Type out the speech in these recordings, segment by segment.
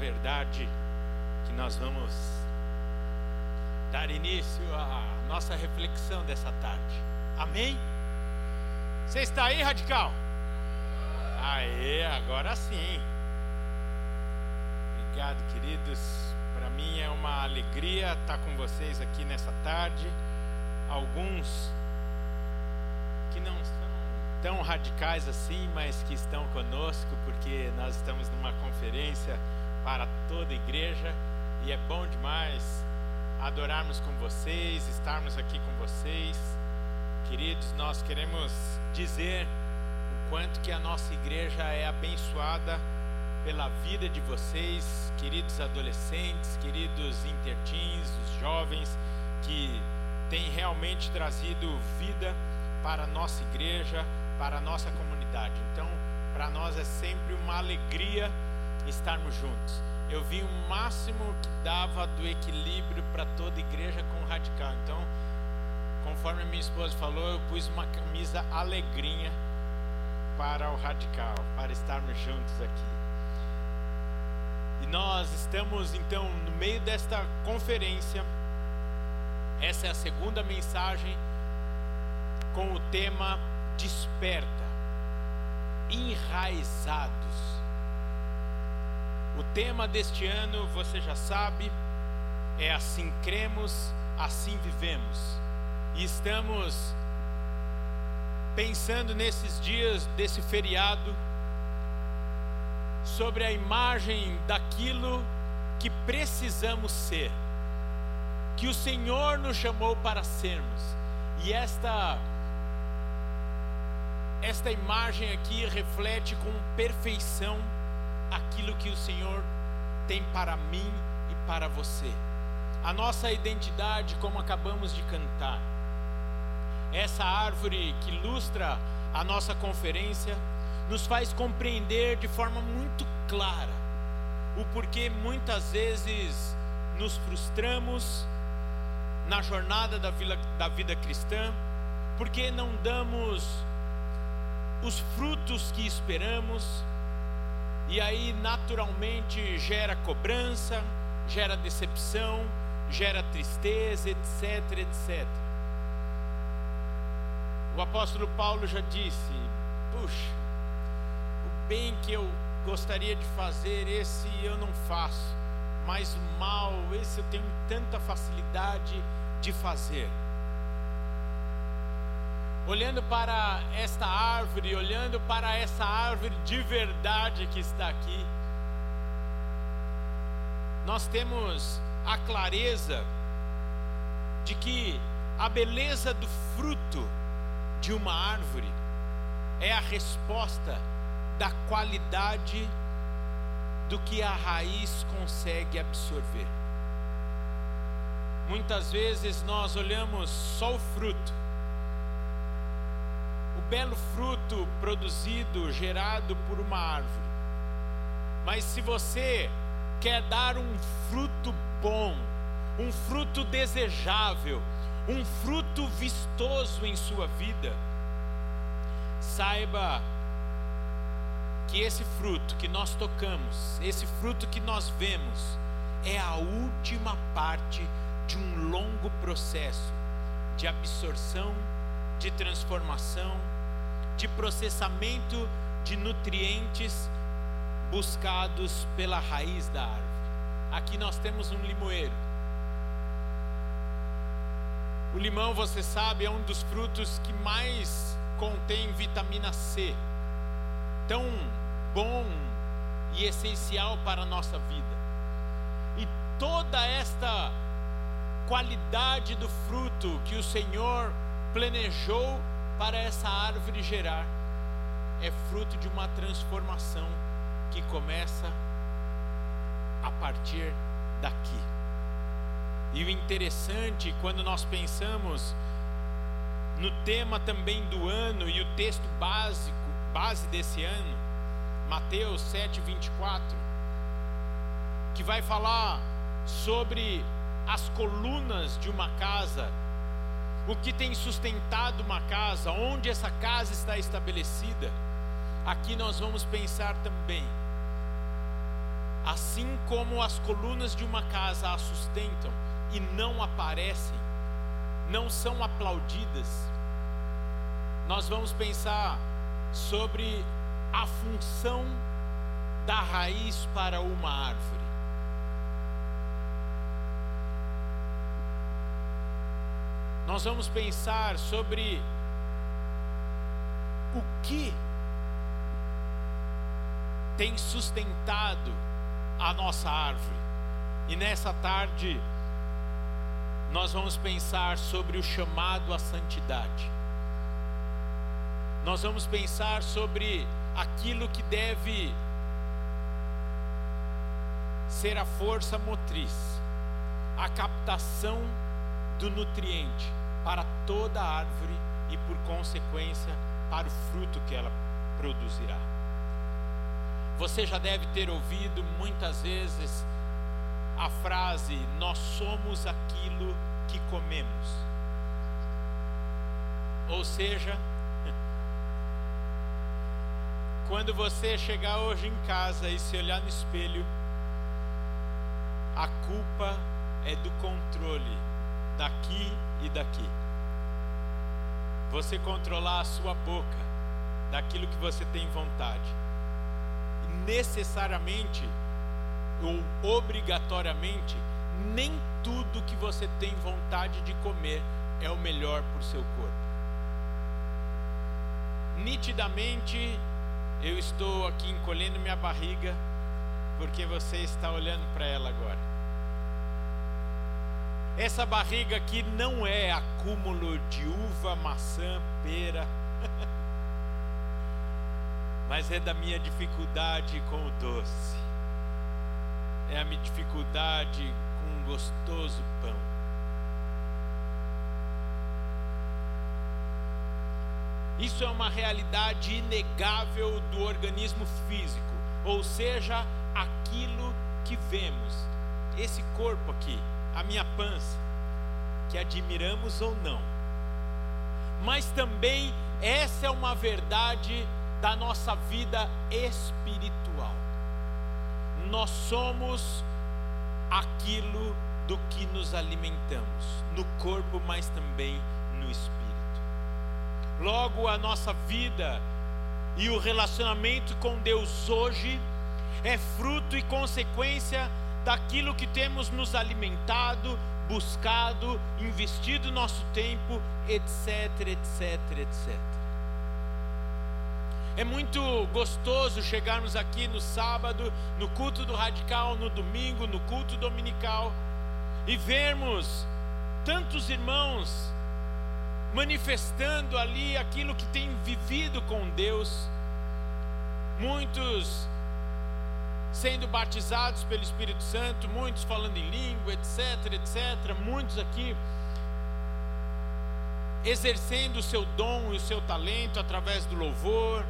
verdade que nós vamos dar início à nossa reflexão dessa tarde. Amém? Você está aí, radical? Aê, agora sim. Obrigado, queridos. Para mim é uma alegria estar com vocês aqui nessa tarde. Alguns que não são tão radicais assim, mas que estão conosco, porque nós estamos numa conferência para toda a igreja e é bom demais adorarmos com vocês, estarmos aqui com vocês. Queridos, nós queremos dizer o quanto que a nossa igreja é abençoada pela vida de vocês, queridos adolescentes, queridos interteens, os jovens que têm realmente trazido vida para a nossa igreja, para a nossa comunidade. Então, para nós é sempre uma alegria estarmos juntos. Eu vi o máximo que dava do equilíbrio para toda igreja com o radical. Então, conforme a minha esposa falou, eu pus uma camisa alegrinha para o radical, para estarmos juntos aqui. E nós estamos então no meio desta conferência. Essa é a segunda mensagem com o tema Desperta, enraizados. O tema deste ano, você já sabe, é assim cremos, assim vivemos. E estamos pensando nesses dias desse feriado sobre a imagem daquilo que precisamos ser, que o Senhor nos chamou para sermos. E esta esta imagem aqui reflete com perfeição aquilo que o Senhor tem para mim e para você. A nossa identidade, como acabamos de cantar. Essa árvore que ilustra a nossa conferência nos faz compreender de forma muito clara o porquê muitas vezes nos frustramos na jornada da vida, da vida cristã, porque não damos os frutos que esperamos, e aí naturalmente gera cobrança, gera decepção, gera tristeza, etc, etc. O apóstolo Paulo já disse: puxa, o bem que eu gostaria de fazer, esse eu não faço, mas o mal, esse eu tenho tanta facilidade de fazer. Olhando para esta árvore, olhando para essa árvore de verdade que está aqui, nós temos a clareza de que a beleza do fruto de uma árvore é a resposta da qualidade do que a raiz consegue absorver. Muitas vezes nós olhamos só o fruto, belo fruto produzido, gerado por uma árvore. Mas se você quer dar um fruto bom, um fruto desejável, um fruto vistoso em sua vida, saiba que esse fruto que nós tocamos, esse fruto que nós vemos, é a última parte de um longo processo de absorção, de transformação, de processamento de nutrientes buscados pela raiz da árvore. Aqui nós temos um limoeiro. O limão, você sabe, é um dos frutos que mais contém vitamina C. Tão bom e essencial para a nossa vida. E toda esta qualidade do fruto que o Senhor planejou para essa árvore gerar é fruto de uma transformação que começa a partir daqui. E o interessante, quando nós pensamos no tema também do ano e o texto básico, base desse ano, Mateus 7, 24, que vai falar sobre as colunas de uma casa, o que tem sustentado uma casa, onde essa casa está estabelecida. Aqui nós vamos pensar também Assim como as colunas de uma casa a sustentam e não aparecem, não são aplaudidas, nós vamos pensar sobre a função da raiz para uma árvore. Nós vamos pensar sobre o que tem sustentado a nossa árvore. E nessa tarde, nós vamos pensar sobre o chamado à santidade. Nós vamos pensar sobre aquilo que deve ser a força motriz, a captação do nutriente para toda árvore e, por consequência, para o fruto que ela produzirá. Você já deve ter ouvido muitas vezes a frase: Nós somos aquilo que comemos. Ou seja, quando você chegar hoje em casa e se olhar no espelho, a culpa é do controle daqui e daqui. Você controlar a sua boca daquilo que você tem vontade. Necessariamente ou obrigatoriamente, nem tudo que você tem vontade de comer é o melhor para o seu corpo. Nitidamente, eu estou aqui encolhendo minha barriga porque você está olhando para ela agora. Essa barriga aqui não é acúmulo de uva, maçã, pera, mas é da minha dificuldade com o doce, é a minha dificuldade com um gostoso pão. Isso é uma realidade inegável do organismo físico, ou seja, aquilo que vemos. Esse corpo aqui, a minha pança, que admiramos ou não. Mas também essa é uma verdade da nossa vida espiritual. Nós somos aquilo do que nos alimentamos, no corpo, mas também no espírito. Logo, a nossa vida e o relacionamento com Deus hoje é fruto e consequência daquilo que temos nos alimentado, buscado, investido nosso tempo, etc, etc, etc. É muito gostoso chegarmos aqui no sábado, no culto do radical, no domingo, no culto dominical e vermos tantos irmãos manifestando ali aquilo que tem vivido com Deus. Muitos sendo batizados pelo Espírito Santo, muitos falando em língua, etc, etc, muitos aqui exercendo o seu dom e o seu talento através do louvor.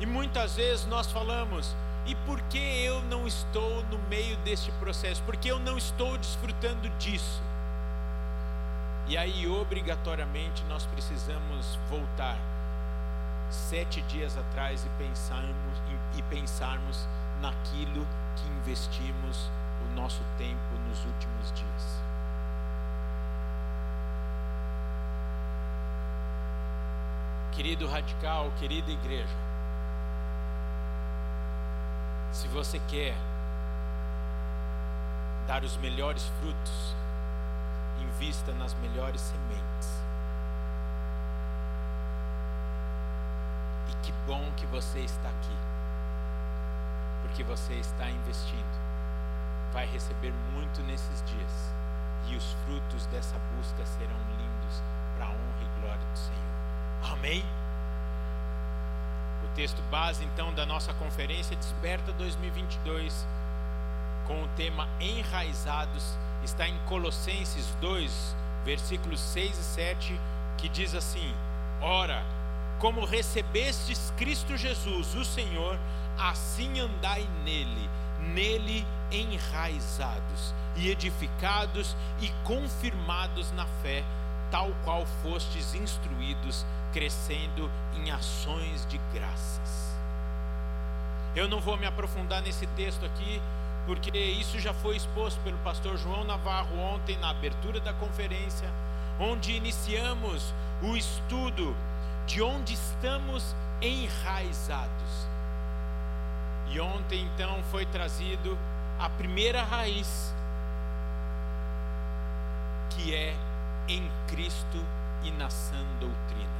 E muitas vezes nós falamos: e por que eu não estou no meio deste processo? Porque eu não estou desfrutando disso. E aí, obrigatoriamente, nós precisamos voltar sete dias atrás e pensarmos, e pensarmos naquilo que investimos o nosso tempo nos últimos dias. Querido radical, querida igreja, se você quer dar os melhores frutos, invista nas melhores sementes. E que bom que você está aqui porque você está investindo. Vai receber muito nesses dias, e os frutos dessa busca serão lindos para a honra e glória do Senhor. Amém? O texto base então da nossa conferência Desperta 2022, com o tema Enraizados, está em Colossenses 2, versículos 6 e 7, que diz assim: Ora, como recebestes Cristo Jesus, o Senhor, assim andai nele, nele enraizados e edificados e confirmados na fé, tal qual fostes instruídos, crescendo em ações de graças. Eu não vou me aprofundar nesse texto aqui, porque isso já foi exposto pelo pastor João Navarro ontem na abertura da conferência, onde iniciamos o estudo de onde estamos enraizados. E ontem então foi trazido a primeira raiz, que é em Cristo e na sã doutrina.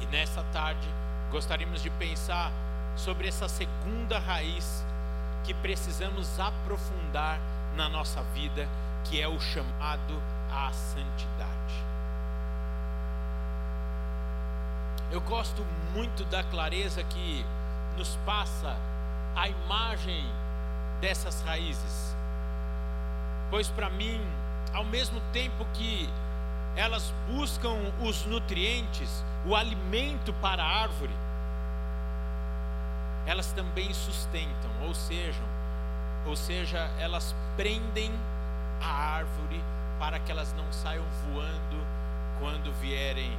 E nessa tarde gostaríamos de pensar sobre essa segunda raiz que precisamos aprofundar na nossa vida, que é o chamado à santidade. Eu gosto muito da clareza que nos passa a imagem dessas raízes, pois para mim, ao mesmo tempo que elas buscam os nutrientes, o alimento para a árvore, elas também sustentam, ou seja, ou seja, elas prendem a árvore para que elas não saiam voando quando vierem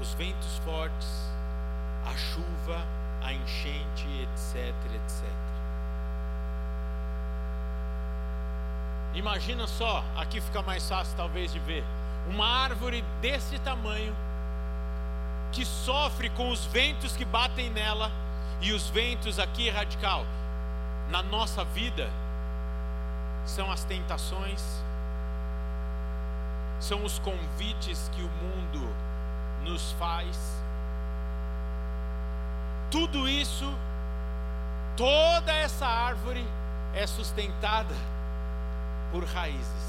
os ventos fortes, a chuva, a enchente, etc, etc. Imagina só, aqui fica mais fácil talvez de ver, uma árvore desse tamanho que sofre com os ventos que batem nela e os ventos aqui radical na nossa vida são as tentações, são os convites que o mundo nos faz. Tudo isso, toda essa árvore é sustentada por raízes.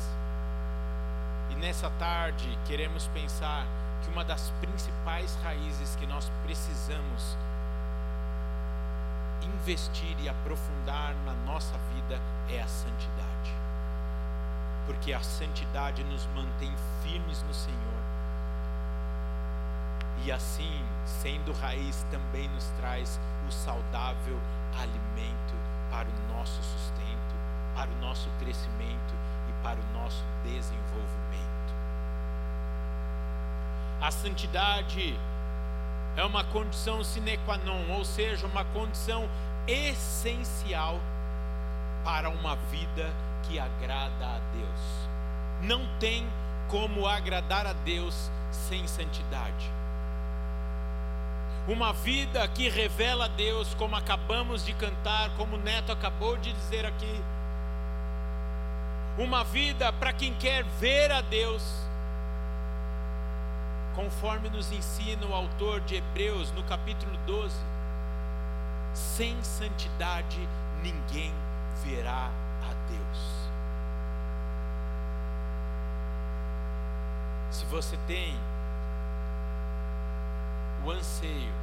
E nessa tarde queremos pensar que uma das principais raízes que nós precisamos investir e aprofundar na nossa vida é a santidade. Porque a santidade nos mantém firmes no Senhor. E assim, sendo raiz, também nos traz o saudável alimento para o nosso sustento, para o nosso crescimento e para o nosso desenvolvimento. A santidade é uma condição sine qua non, ou seja, uma condição essencial para uma vida que agrada a Deus. Não tem como agradar a Deus sem santidade. Uma vida que revela a Deus, como acabamos de cantar, como o Neto acabou de dizer aqui. Uma vida para quem quer ver a Deus conforme nos ensina o autor de Hebreus no capítulo 12: sem santidade ninguém verá a Deus. Se você tem o anseio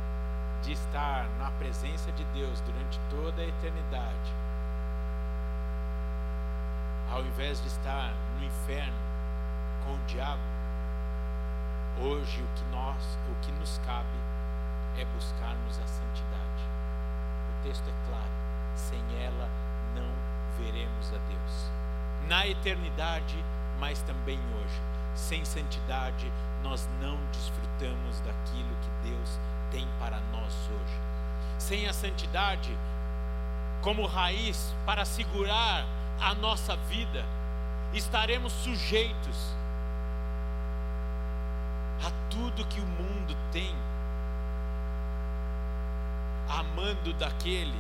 de estar na presença de Deus durante toda a eternidade, ao invés de estar no inferno com o diabo, Hoje o que nós, o que nos cabe é buscarmos a santidade. O texto é claro, sem ela não veremos a Deus. Na eternidade, mas também hoje. Sem santidade, nós não desfrutamos daquilo que Deus tem para nós hoje. Sem a santidade, como raiz para segurar a nossa vida, estaremos sujeitos a tudo que o mundo tem, amando daquele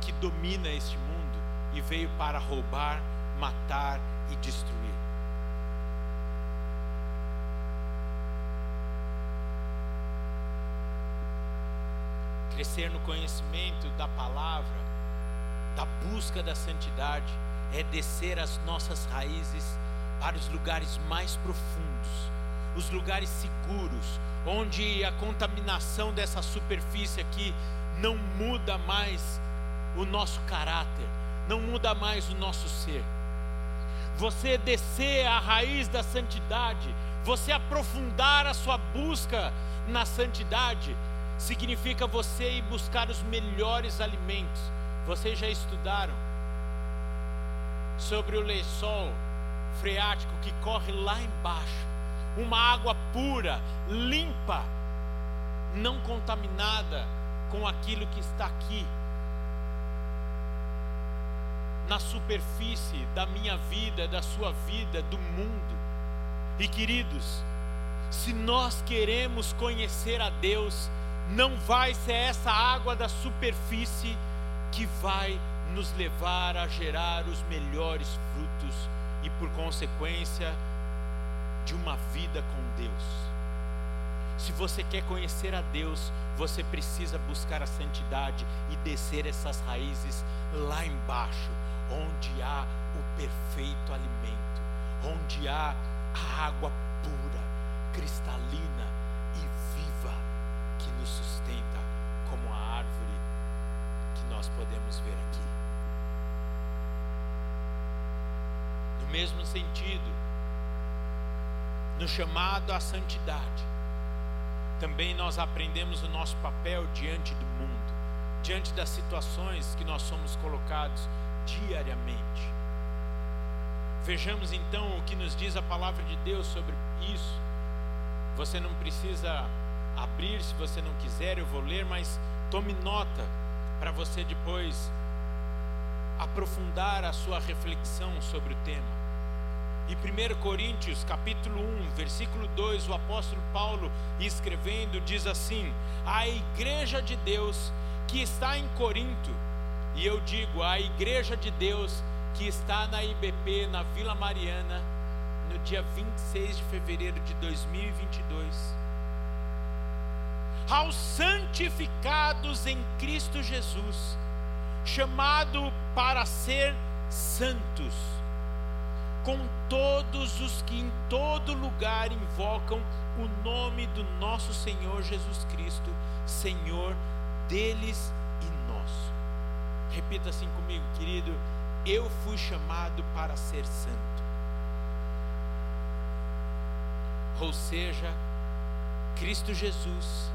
que domina este mundo e veio para roubar, matar e destruir. Crescer no conhecimento da palavra, da busca da santidade, é descer as nossas raízes para os lugares mais profundos os lugares seguros, onde a contaminação dessa superfície aqui não muda mais o nosso caráter, não muda mais o nosso ser. Você descer a raiz da santidade, você aprofundar a sua busca na santidade, significa você ir buscar os melhores alimentos. Vocês já estudaram sobre o lençol freático que corre lá embaixo uma água pura, limpa, não contaminada com aquilo que está aqui, na superfície da minha vida, da sua vida, do mundo. E queridos, se nós queremos conhecer a Deus, não vai ser essa água da superfície que vai nos levar a gerar os melhores frutos e, por consequência, de uma vida com Deus. Se você quer conhecer a Deus, você precisa buscar a santidade e descer essas raízes lá embaixo, onde há o perfeito alimento, onde há a água pura, cristalina mesmo sentido, no chamado à santidade, também nós aprendemos o nosso papel diante do mundo, diante das situações que nós somos colocados diariamente. Vejamos então o que nos diz a palavra de Deus sobre isso. Você não precisa abrir se você não quiser, eu vou ler, mas tome nota para você depois aprofundar a sua reflexão sobre o tema. E 1 Coríntios, capítulo 1, versículo 2, o apóstolo Paulo escrevendo diz assim: A igreja de Deus que está em Corinto, e eu digo, a igreja de Deus que está na IBP, na Vila Mariana, no dia 26 de fevereiro de 2022. Aos santificados em Cristo Jesus, chamado para ser santos com todos os que em todo lugar invocam o nome do nosso Senhor Jesus Cristo, Senhor deles e nosso. Repita assim comigo, querido: eu fui chamado para ser santo. Ou seja, Cristo Jesus,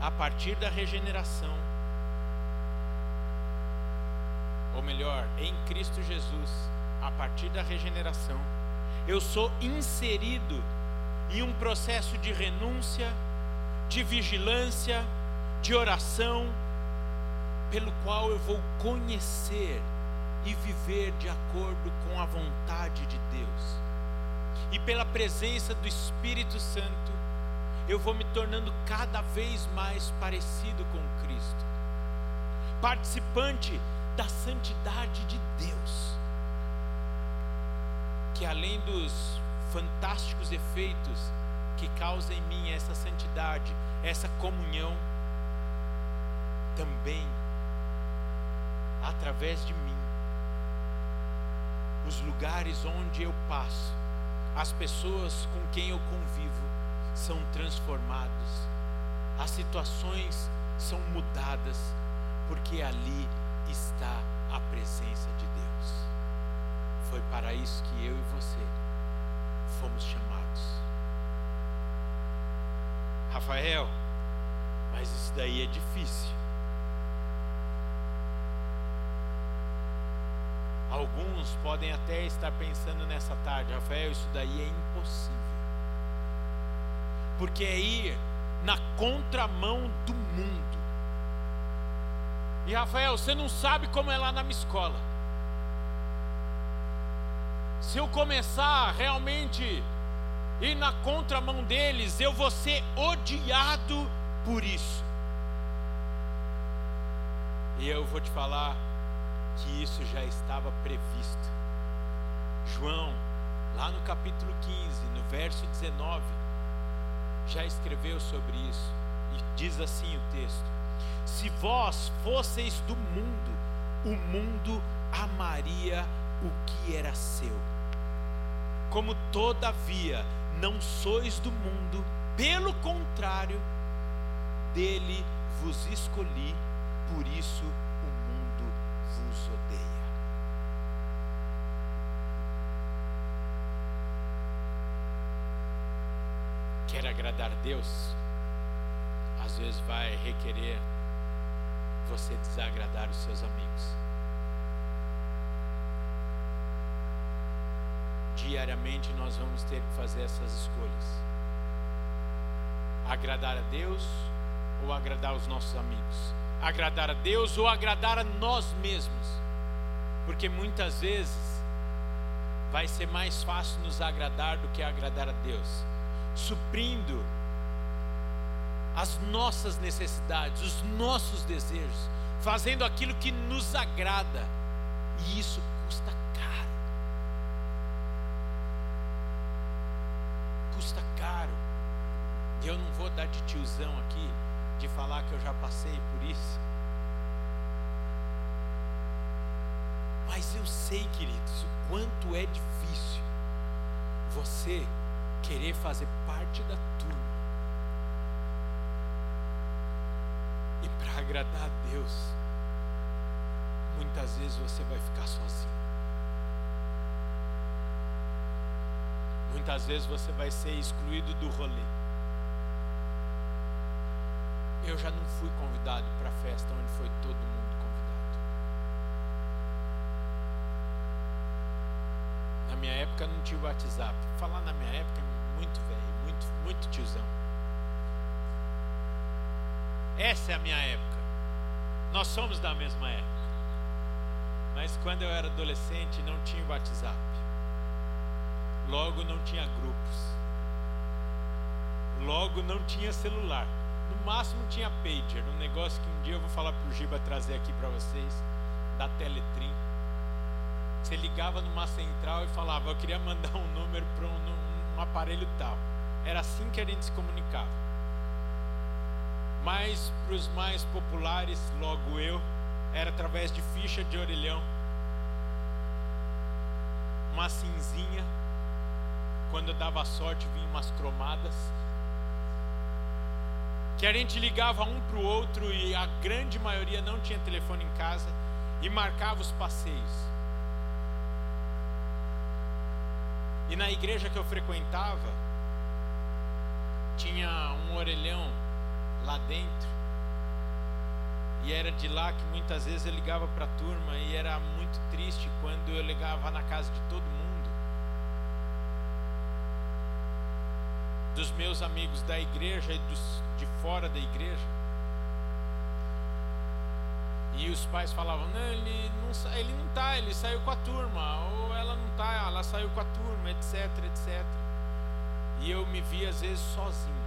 a partir da regeneração, ou melhor, em Cristo Jesus, a partir da regeneração, eu sou inserido em um processo de renúncia, de vigilância, de oração, pelo qual eu vou conhecer e viver de acordo com a vontade de Deus. E pela presença do Espírito Santo, eu vou me tornando cada vez mais parecido com Cristo, participante da santidade de Deus que além dos fantásticos efeitos que causa em mim essa santidade, essa comunhão, também através de mim, os lugares onde eu passo, as pessoas com quem eu convivo são transformados, as situações são mudadas, porque ali está a presença de Deus. Foi para isso que eu e você fomos chamados. Rafael, mas isso daí é difícil. Alguns podem até estar pensando nessa tarde, Rafael, isso daí é impossível. Porque é ir na contramão do mundo. E Rafael, você não sabe como é lá na minha escola se eu começar realmente ir na contramão deles, eu vou ser odiado por isso. E eu vou te falar que isso já estava previsto. João, lá no capítulo 15, no verso 19, já escreveu sobre isso. E diz assim o texto: Se vós fosseis do mundo, o mundo amaria o que era seu como todavia não sois do mundo, pelo contrário, dele vos escolhi, por isso o mundo vos odeia. Quer agradar Deus? Às vezes vai requerer você desagradar os seus amigos. Diariamente nós vamos ter que fazer essas escolhas. Agradar a Deus ou agradar os nossos amigos? Agradar a Deus ou agradar a nós mesmos? Porque muitas vezes vai ser mais fácil nos agradar do que agradar a Deus, suprindo as nossas necessidades, os nossos desejos, fazendo aquilo que nos agrada, e isso custa caro. Custa caro. E eu não vou dar de tiozão aqui, de falar que eu já passei por isso. Mas eu sei, queridos, o quanto é difícil você querer fazer parte da turma E para agradar a Deus, muitas vezes você vai ficar sozinho. Muitas vezes você vai ser excluído do rolê. Eu já não fui convidado para a festa onde foi todo mundo convidado. Na minha época não tinha WhatsApp. Falar na minha época é muito velho, muito, muito tiozão. Essa é a minha época. Nós somos da mesma época. Mas quando eu era adolescente não tinha WhatsApp. Logo não tinha grupos. Logo não tinha celular. No máximo tinha pager, um negócio que um dia eu vou falar pro Giba trazer aqui para vocês, da Teletrim. Você ligava numa central e falava, eu queria mandar um número para um, um aparelho tal. Era assim que a gente se comunicava. Mas para os mais populares, logo eu, era através de ficha de orelhão. Uma cinzinha. Quando eu dava sorte, vinha umas cromadas. Que a gente ligava um para o outro e a grande maioria não tinha telefone em casa e marcava os passeios. E na igreja que eu frequentava, tinha um orelhão lá dentro. E era de lá que muitas vezes eu ligava para a turma e era muito triste quando eu ligava na casa de todo mundo. Dos meus amigos da igreja e dos de fora da igreja. E os pais falavam: Não, ele não, ele não tá, ele saiu com a turma. Ou ela não tá, ela saiu com a turma, etc, etc. E eu me via às vezes sozinho.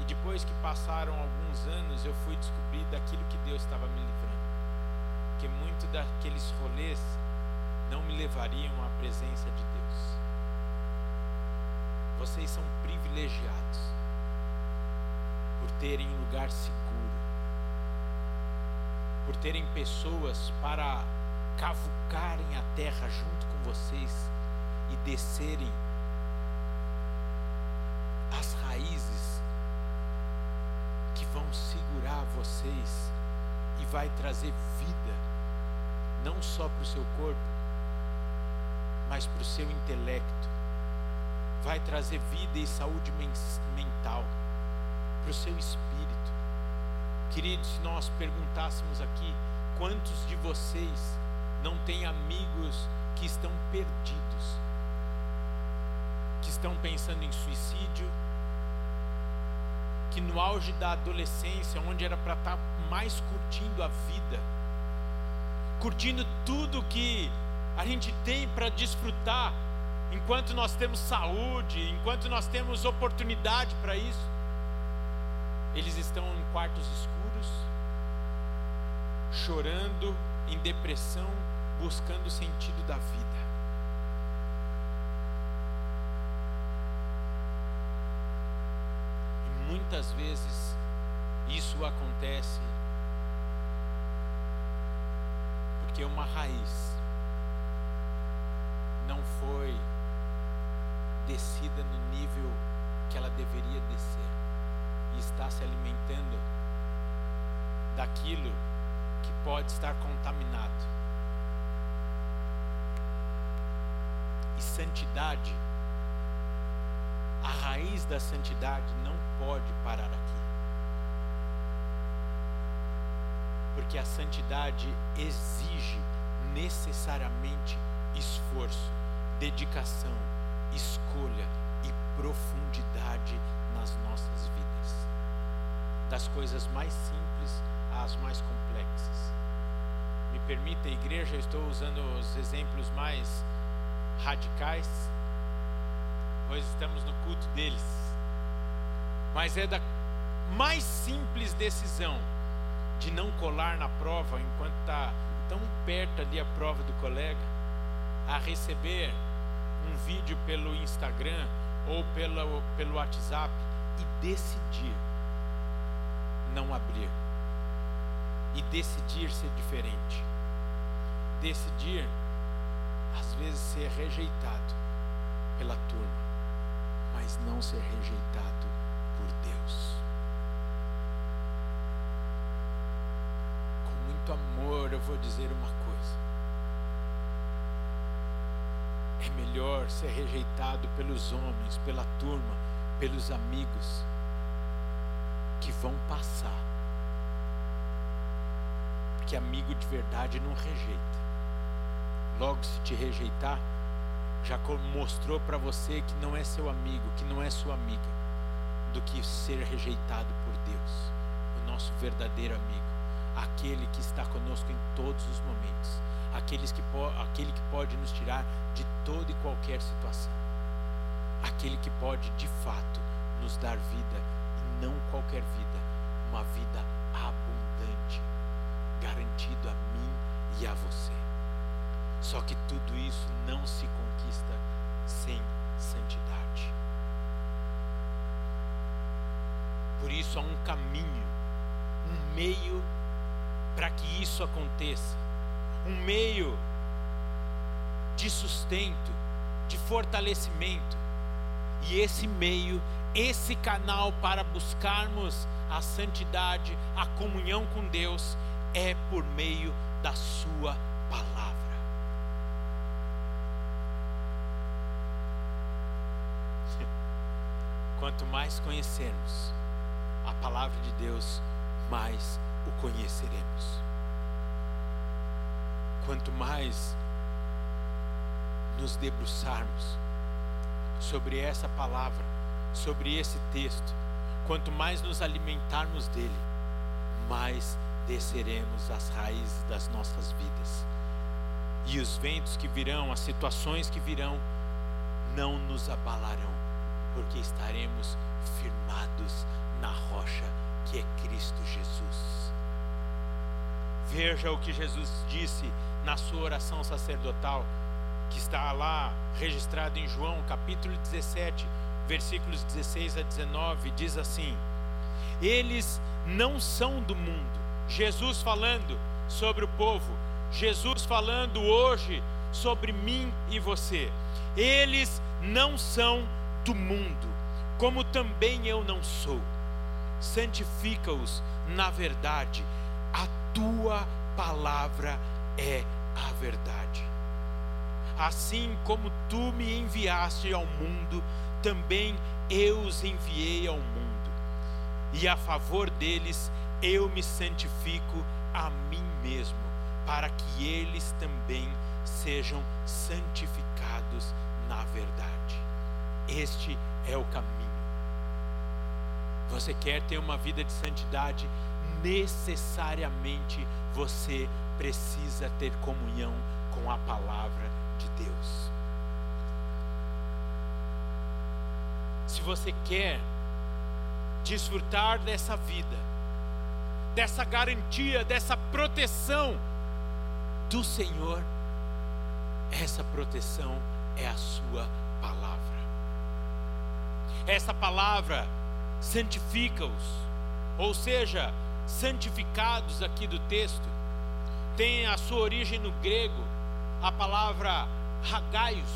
E depois que passaram alguns anos, eu fui descobrir daquilo que Deus estava me livrando. Que muito daqueles rolês não me levariam à presença de Deus. Vocês são privilegiados por terem um lugar seguro, por terem pessoas para cavucarem a terra junto com vocês e descerem as raízes vão segurar vocês e vai trazer vida, não só para o seu corpo, mas para o seu intelecto, vai trazer vida e saúde mental para o seu espírito. Queridos, se nós perguntássemos aqui, quantos de vocês não têm amigos que estão perdidos, que estão pensando em suicídio, que no auge da adolescência, onde era para estar tá mais curtindo a vida, curtindo tudo que a gente tem para desfrutar, enquanto nós temos saúde, enquanto nós temos oportunidade para isso, eles estão em quartos escuros, chorando, em depressão, buscando o sentido da vida. muitas vezes isso acontece porque uma raiz não foi descida no nível que ela deveria descer e está se alimentando daquilo que pode estar contaminado. E santidade a raiz da santidade não pode parar aqui. Porque a santidade exige necessariamente esforço, dedicação, escolha e profundidade nas nossas vidas. das coisas mais simples às mais complexas. Me permita, igreja, eu estou usando os exemplos mais radicais, pois estamos no culto deles. Mas é da mais simples decisão de não colar na prova enquanto está tão perto ali a prova do colega, a receber um vídeo pelo Instagram ou pelo, pelo WhatsApp e decidir não abrir e decidir ser diferente. Decidir, às vezes, ser rejeitado pela turma, mas não ser rejeitado por Deus. Com muito amor, eu vou dizer uma coisa. É melhor ser rejeitado pelos homens, pela turma, pelos amigos que vão passar. Porque amigo de verdade não rejeita. Logo, se te rejeitar, já mostrou para você que não é seu amigo, que não é sua amiga, do que ser rejeitado por Deus, o nosso verdadeiro amigo, aquele que está conosco em todos os momentos, aqueles que aquele que pode nos tirar de toda e qualquer situação, aquele que pode de fato nos dar vida não qualquer vida, uma vida abundante, garantido a mim e a você. Só que tudo isso não se conquista sem santidade. Por isso há um caminho, um meio para que isso aconteça, um meio de sustento, de fortalecimento. E esse meio esse canal para buscarmos a santidade, a comunhão com Deus, é por meio da Sua palavra. Quanto mais conhecermos a palavra de Deus, mais o conheceremos. Quanto mais nos debruçarmos sobre essa palavra, sobre esse texto, quanto mais nos alimentarmos dele, mais desceremos as raízes das nossas vidas. E os ventos que virão, as situações que virão, não nos abalarão, porque estaremos firmados na rocha que é Cristo Jesus. Veja o que Jesus disse na sua oração sacerdotal, que está lá registrado em João, capítulo 17, versículos 16 a 19, diz assim: Eles não são do mundo. Jesus falando sobre o povo, Jesus falando hoje sobre mim e você. Eles não são do mundo, como também eu não sou. Santifica-os na verdade, tua palavra é a verdade. Assim como tu me enviaste ao mundo, também eu os enviei ao mundo, e a favor deles eu me santifico a mim mesmo, para que eles também sejam santificados na verdade. Este é o caminho. Você quer ter uma vida de santidade? Necessariamente você precisa ter comunhão com a palavra de Deus. se você quer desfrutar dessa vida, dessa garantia, dessa proteção do Senhor, essa proteção é a Sua palavra. Essa palavra santifica-os, ou seja, santificados aqui do texto, tem a sua origem no grego, a palavra hagaios,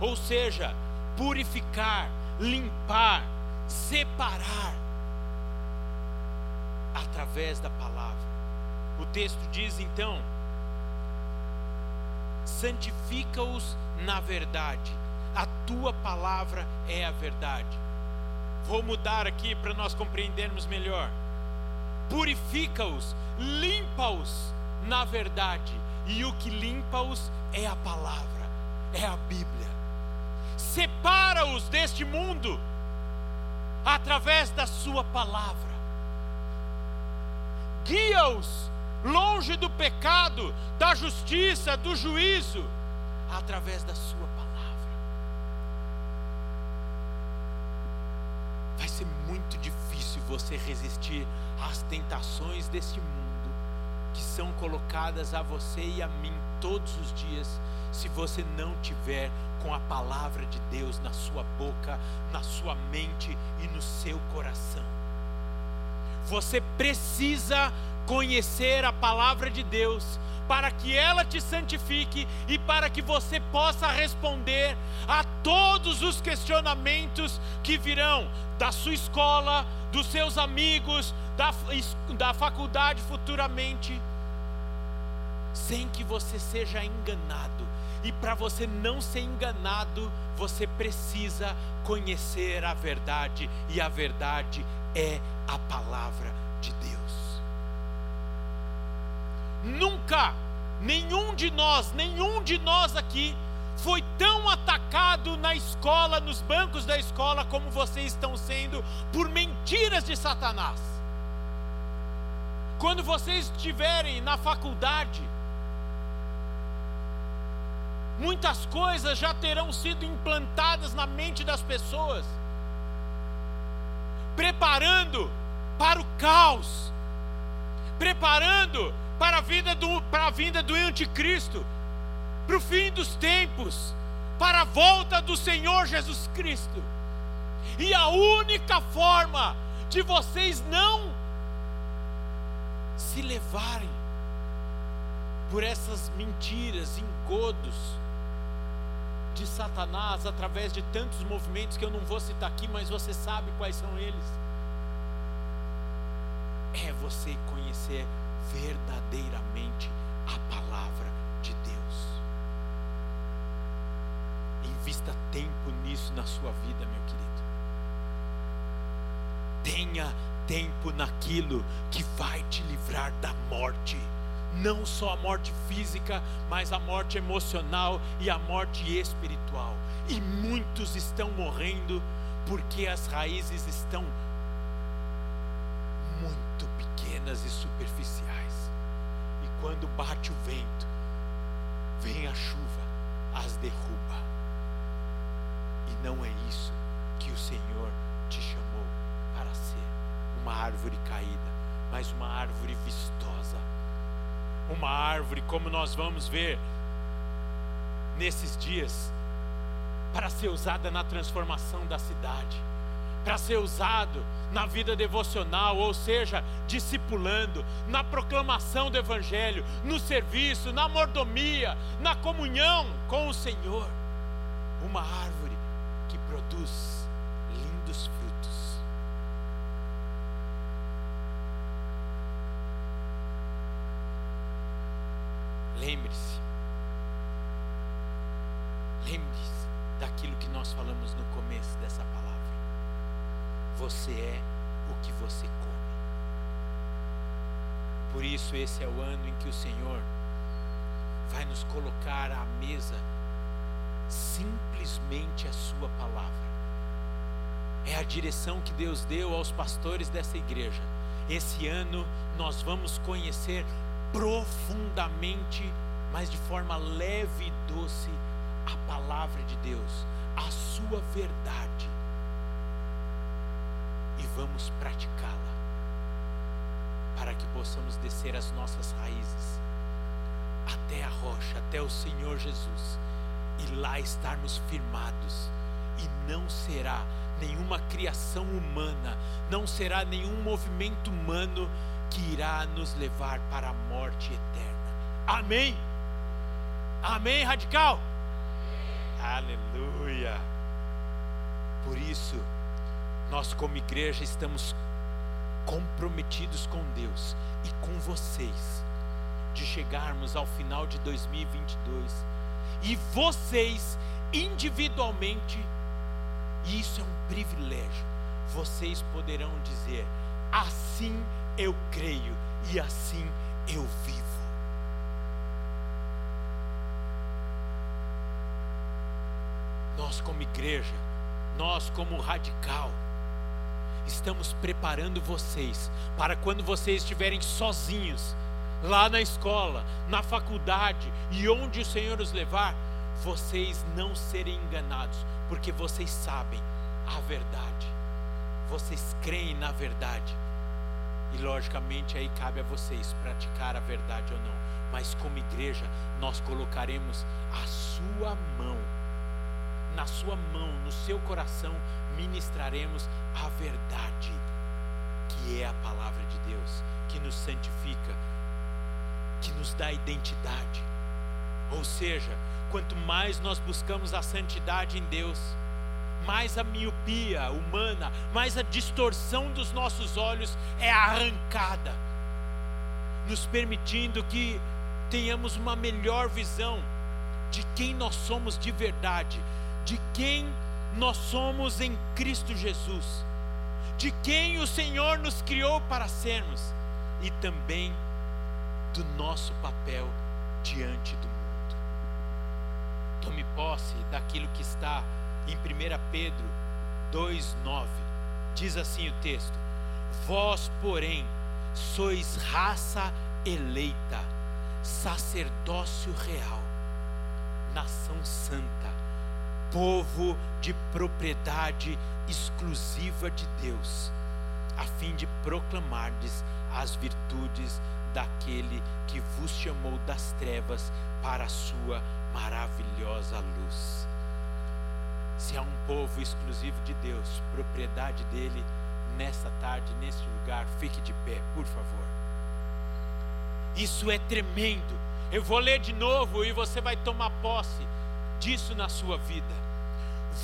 ou seja, purificar, limpar, separar através da palavra. O texto diz então: santifica-os na verdade, a tua palavra é a verdade. Vou mudar aqui para nós compreendermos melhor purifica-os, limpa-os na verdade, e o que limpa-os é a palavra, é a Bíblia. Separa-os deste mundo através da Sua palavra, guia-os longe do pecado, da justiça, do juízo, através da Sua palavra. Você resistir às tentações deste mundo que são colocadas a você e a mim todos os dias, se você não tiver com a palavra de Deus na sua boca, na sua mente e no seu coração. Você precisa conhecer a palavra de Deus para que ela te santifique e para que você possa responder a todos os questionamentos que virão da sua escola, dos seus amigos, da, da faculdade futuramente, sem que você seja enganado. E para você não ser enganado, você precisa conhecer a verdade, e a verdade é a palavra de Deus. Nunca, nenhum de nós, nenhum de nós aqui, foi tão atacado na escola, nos bancos da escola, como vocês estão sendo por mentiras de Satanás. Quando vocês estiverem na faculdade, muitas coisas já terão sido implantadas na mente das pessoas, preparando para o caos, preparando para a vinda do, para a vinda do anticristo, para o fim dos tempos, para a volta do Senhor Jesus Cristo. E a única forma de vocês não se levarem por essas mentiras, engodos de Satanás através de tantos movimentos que eu não vou citar aqui, mas você sabe quais são eles. É você conhecer verdadeiramente a palavra de Deus. Invista tempo nisso na sua vida, meu querido. Tenha tempo naquilo que vai te livrar da morte. Não só a morte física, mas a morte emocional e a morte espiritual. E muitos estão morrendo porque as raízes estão muito pequenas e superficiais. Quando bate o vento, vem a chuva, as derruba. E não é isso que o Senhor te chamou para ser uma árvore caída, mas uma árvore vistosa. Uma árvore, como nós vamos ver nesses dias, para ser usada na transformação da cidade para ser usado na vida devocional, ou seja, discipulando, na proclamação do Evangelho, no serviço, na mordomia, na comunhão com o Senhor. Uma árvore que produz lindos frutos. Lembre-se, lembre-se daquilo que nós falamos no começo dessa palavra. Você é o que você come. Por isso, esse é o ano em que o Senhor vai nos colocar à mesa simplesmente a Sua palavra. É a direção que Deus deu aos pastores dessa igreja. Esse ano nós vamos conhecer profundamente, mas de forma leve e doce, a palavra de Deus, a Sua verdade e vamos praticá-la, para que possamos descer as nossas raízes até a rocha, até o Senhor Jesus, e lá estarmos firmados, e não será nenhuma criação humana, não será nenhum movimento humano que irá nos levar para a morte eterna. Amém? Amém, radical? Amém. Aleluia. Por isso, nós, como igreja, estamos comprometidos com Deus e com vocês, de chegarmos ao final de 2022 e vocês, individualmente, e isso é um privilégio, vocês poderão dizer: assim eu creio e assim eu vivo. Nós, como igreja, nós, como radical, estamos preparando vocês para quando vocês estiverem sozinhos, lá na escola, na faculdade e onde o Senhor os levar, vocês não serem enganados, porque vocês sabem a verdade, vocês creem na verdade. E logicamente aí cabe a vocês praticar a verdade ou não. Mas como igreja, nós colocaremos a sua mão, na sua mão, no seu coração, ministraremos a verdade, que é a palavra de Deus, que nos santifica, que nos dá identidade. Ou seja, quanto mais nós buscamos a santidade em Deus, mais a miopia humana, mais a distorção dos nossos olhos é arrancada, nos permitindo que tenhamos uma melhor visão de quem nós somos de verdade, de quem nós somos em Cristo Jesus, de quem o Senhor nos criou para sermos e também do nosso papel diante do mundo. Tome posse daquilo que está em 1 Pedro 2,9. Diz assim o texto: Vós, porém, sois raça eleita, sacerdócio real, nação santa, povo de propriedade exclusiva de Deus, a fim de proclamardes as virtudes daquele que vos chamou das trevas para a sua maravilhosa luz. Se há um povo exclusivo de Deus, propriedade dele, nessa tarde, neste lugar, fique de pé, por favor. Isso é tremendo. Eu vou ler de novo e você vai tomar posse disso na sua vida.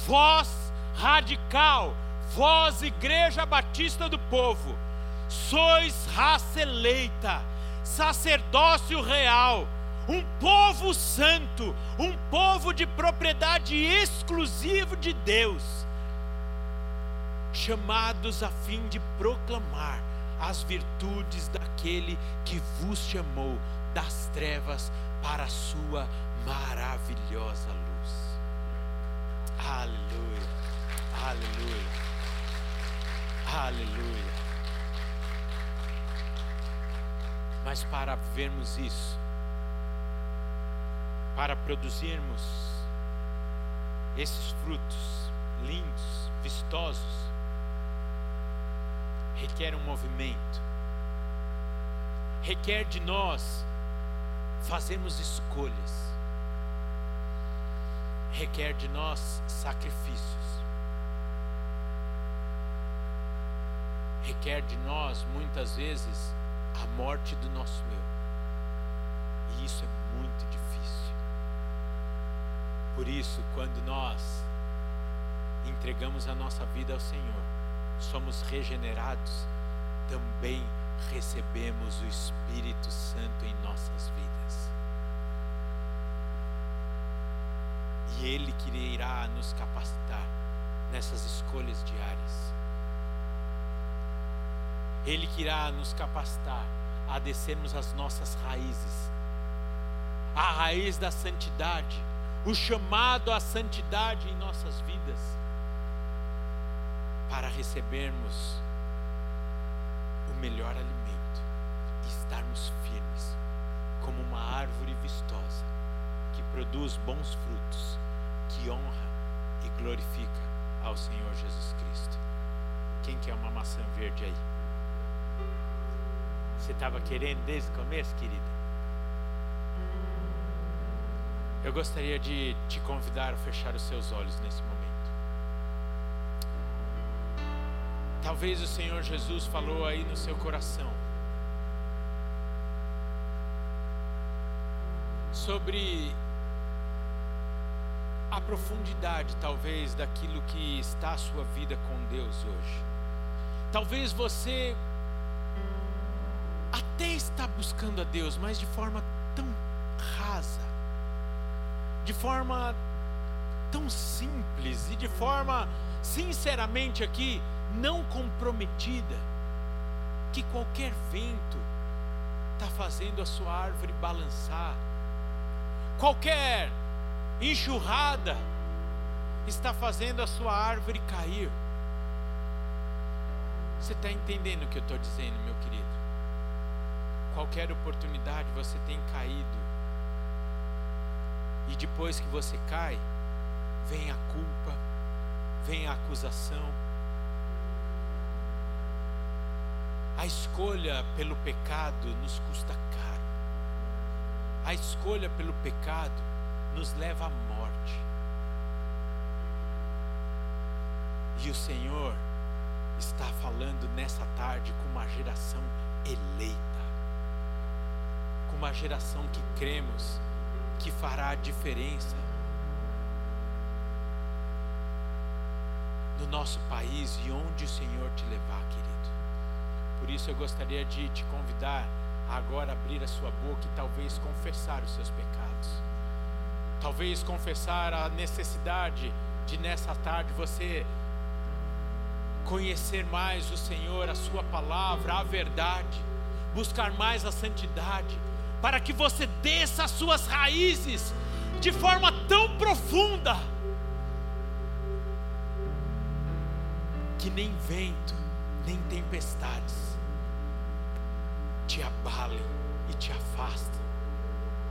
Voz radical, vós, Igreja Batista do Povo, sois raça eleita, sacerdócio real um povo santo, um povo de propriedade exclusiva de Deus, chamados a fim de proclamar as virtudes daquele que vos chamou das trevas para a sua maravilhosa luz. Aleluia, aleluia, aleluia. Mas para vermos isso, para produzirmos esses frutos lindos, vistosos, requer um movimento, requer de nós fazermos escolhas, requer de nós sacrifícios, requer de nós muitas vezes a morte do nosso eu, e isso é muito difícil. Por isso, quando nós entregamos a nossa vida ao Senhor, somos regenerados, também recebemos o Espírito Santo em nossas vidas. E Ele que irá nos capacitar nessas escolhas diárias. Ele que irá nos capacitar a descermos as nossas raízes, a raiz da santidade o chamado à santidade em nossas vidas, para recebermos o melhor alimento e estarmos firmes, como uma árvore vistosa que produz bons frutos, que honra e glorifica ao Senhor Jesus Cristo. Quem quer uma maçã verde aí? Você estava querendo desde o começo, querida? Eu gostaria de te convidar a fechar os seus olhos nesse momento. Talvez o Senhor Jesus falou aí no seu coração sobre a profundidade, talvez, daquilo que está a sua vida com Deus hoje. Talvez você até está buscando a Deus, mas de forma tão de forma tão simples e de forma, sinceramente aqui, não comprometida, que qualquer vento está fazendo a sua árvore balançar, qualquer enxurrada está fazendo a sua árvore cair. Você está entendendo o que eu estou dizendo, meu querido? Qualquer oportunidade você tem caído. E depois que você cai, vem a culpa, vem a acusação. A escolha pelo pecado nos custa caro. A escolha pelo pecado nos leva à morte. E o Senhor está falando nessa tarde com uma geração eleita, com uma geração que cremos que fará a diferença no nosso país e onde o Senhor te levar, querido. Por isso eu gostaria de te convidar a agora abrir a sua boca e talvez confessar os seus pecados. Talvez confessar a necessidade de nessa tarde você conhecer mais o Senhor, a Sua palavra, a verdade, buscar mais a santidade, para que você desça as suas raízes de forma tão profunda que nem vento, nem tempestades te abalem e te afastem,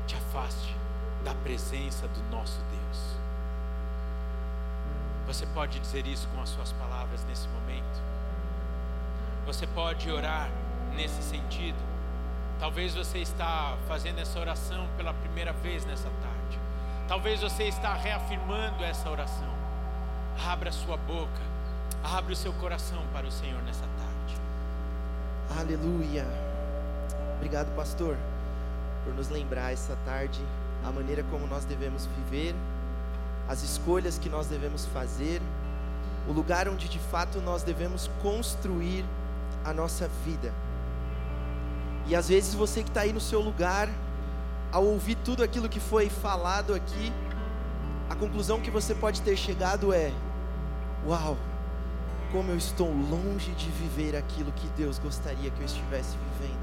te afaste da presença do nosso Deus. Você pode dizer isso com as suas palavras nesse momento. Você pode orar nesse sentido. Talvez você está fazendo essa oração pela primeira vez nessa tarde. Talvez você está reafirmando essa oração. Abra sua boca. Abra o seu coração para o Senhor nessa tarde. Aleluia. Obrigado, pastor, por nos lembrar essa tarde a maneira como nós devemos viver as escolhas que nós devemos fazer, o lugar onde de fato nós devemos construir a nossa vida. E às vezes você que está aí no seu lugar, ao ouvir tudo aquilo que foi falado aqui, a conclusão que você pode ter chegado é: Uau, como eu estou longe de viver aquilo que Deus gostaria que eu estivesse vivendo.